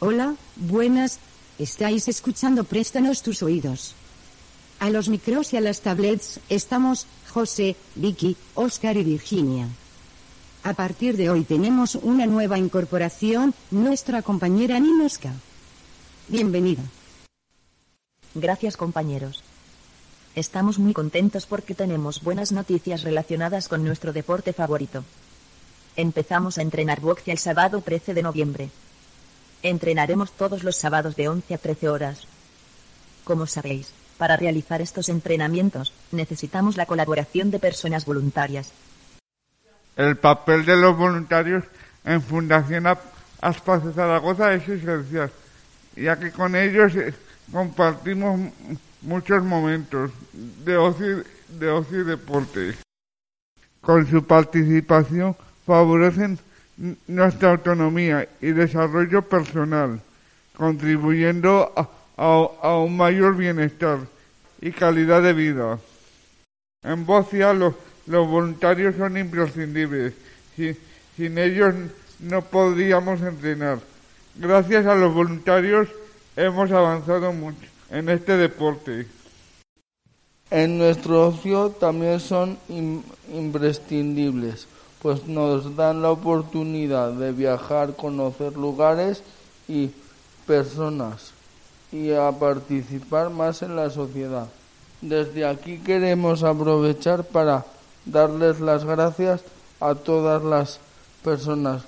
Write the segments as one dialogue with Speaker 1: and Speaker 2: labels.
Speaker 1: Hola, buenas, estáis escuchando Préstanos tus oídos. A los micros y a las tablets estamos José, Vicky, Oscar y Virginia. A partir de hoy tenemos una nueva incorporación, nuestra compañera Ninoska. Bienvenida.
Speaker 2: Gracias compañeros. Estamos muy contentos porque tenemos buenas noticias relacionadas con nuestro deporte favorito. Empezamos a entrenar boxe el sábado 13 de noviembre. Entrenaremos todos los sábados de 11 a 13 horas. Como sabéis, para realizar estos entrenamientos, necesitamos la colaboración de personas voluntarias.
Speaker 3: El papel de los voluntarios en Fundación Aspas Zaragoza es esencial, ya que con ellos eh, compartimos muchos momentos de ocio, de ocio y deporte. Con su participación favorecen nuestra autonomía y desarrollo personal, contribuyendo a, un mayor bienestar y calidad de vida. En Bocia los, voluntarios son imprescindibles. sin ellos no podríamos entrenar. Gracias a los voluntarios hemos avanzado mucho en este deporte.
Speaker 4: En nuestro ocio también son imprescindibles pues nos dan la oportunidad de viajar, conocer lugares y personas y a participar más en la sociedad. Desde aquí queremos aprovechar para darles las gracias a todas las personas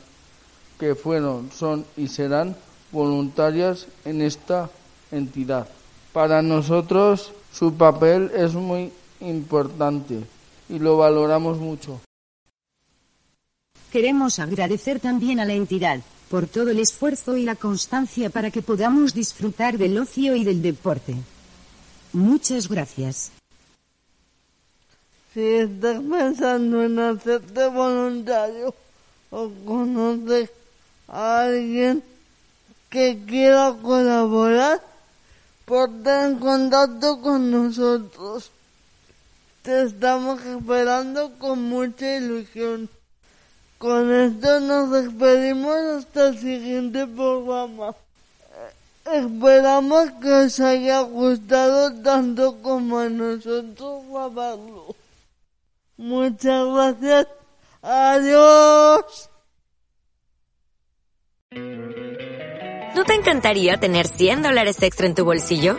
Speaker 4: que fueron, son y serán voluntarias en esta entidad. Para nosotros su papel es muy importante y lo valoramos mucho.
Speaker 1: Queremos agradecer también a la entidad por todo el esfuerzo y la constancia para que podamos disfrutar del ocio y del deporte. Muchas gracias.
Speaker 5: Si estás pensando en hacerte voluntario o conoces a alguien que quiera colaborar, ponte en contacto con nosotros. Te estamos esperando con mucha ilusión. Con esto nos despedimos hasta el siguiente programa. Esperamos que os haya gustado tanto como a nosotros grabarlo. Muchas gracias. Adiós.
Speaker 6: ¿No te encantaría tener 100 dólares extra en tu bolsillo?